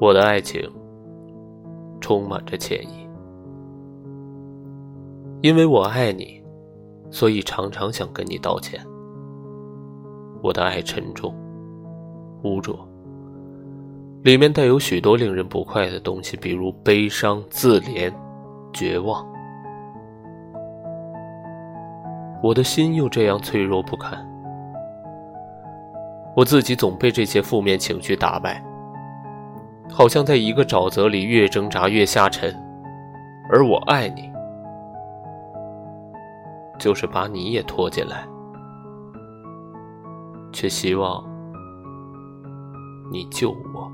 我的爱情充满着歉意，因为我爱你，所以常常想跟你道歉。我的爱沉重、污浊，里面带有许多令人不快的东西，比如悲伤、自怜、绝望。我的心又这样脆弱不堪，我自己总被这些负面情绪打败。好像在一个沼泽里，越挣扎越下沉，而我爱你，就是把你也拖进来，却希望你救我。